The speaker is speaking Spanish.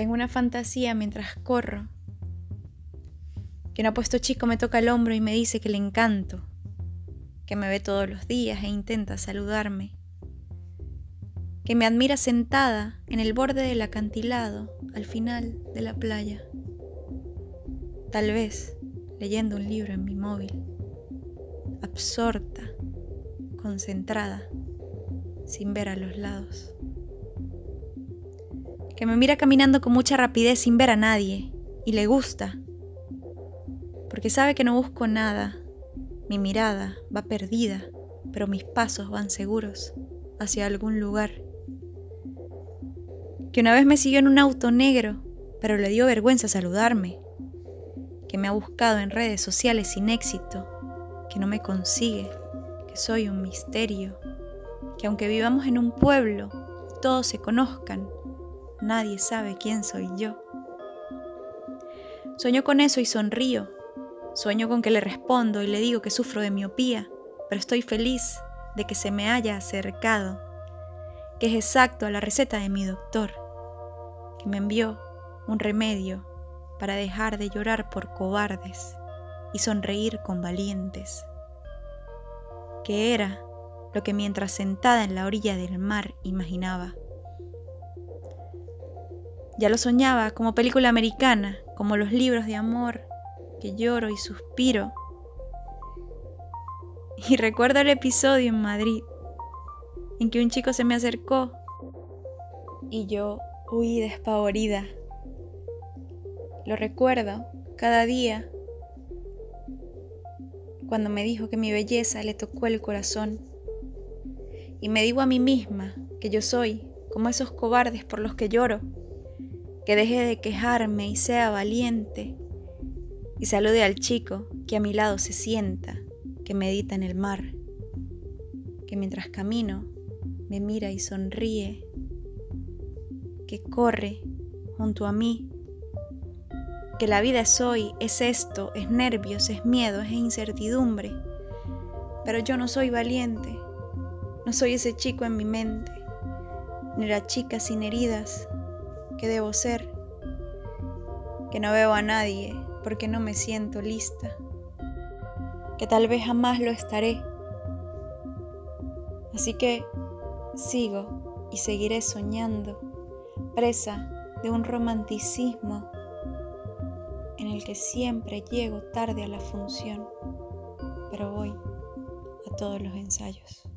Tengo una fantasía mientras corro. Que un apuesto chico me toca el hombro y me dice que le encanto. Que me ve todos los días e intenta saludarme. Que me admira sentada en el borde del acantilado al final de la playa. Tal vez leyendo un libro en mi móvil. Absorta, concentrada, sin ver a los lados que me mira caminando con mucha rapidez sin ver a nadie, y le gusta, porque sabe que no busco nada, mi mirada va perdida, pero mis pasos van seguros hacia algún lugar. Que una vez me siguió en un auto negro, pero le dio vergüenza saludarme. Que me ha buscado en redes sociales sin éxito, que no me consigue, que soy un misterio, que aunque vivamos en un pueblo, todos se conozcan, nadie sabe quién soy yo. Sueño con eso y sonrío. Sueño con que le respondo y le digo que sufro de miopía, pero estoy feliz de que se me haya acercado, que es exacto a la receta de mi doctor, que me envió un remedio para dejar de llorar por cobardes y sonreír con valientes, que era lo que mientras sentada en la orilla del mar imaginaba. Ya lo soñaba como película americana, como los libros de amor, que lloro y suspiro. Y recuerdo el episodio en Madrid, en que un chico se me acercó y yo huí despavorida. Lo recuerdo cada día cuando me dijo que mi belleza le tocó el corazón. Y me digo a mí misma que yo soy como esos cobardes por los que lloro que deje de quejarme y sea valiente, y salude al chico que a mi lado se sienta, que medita en el mar, que mientras camino me mira y sonríe, que corre junto a mí, que la vida es hoy, es esto, es nervios, es miedo, es incertidumbre, pero yo no soy valiente, no soy ese chico en mi mente, ni la chica sin heridas que debo ser, que no veo a nadie porque no me siento lista, que tal vez jamás lo estaré. Así que sigo y seguiré soñando, presa de un romanticismo en el que siempre llego tarde a la función, pero voy a todos los ensayos.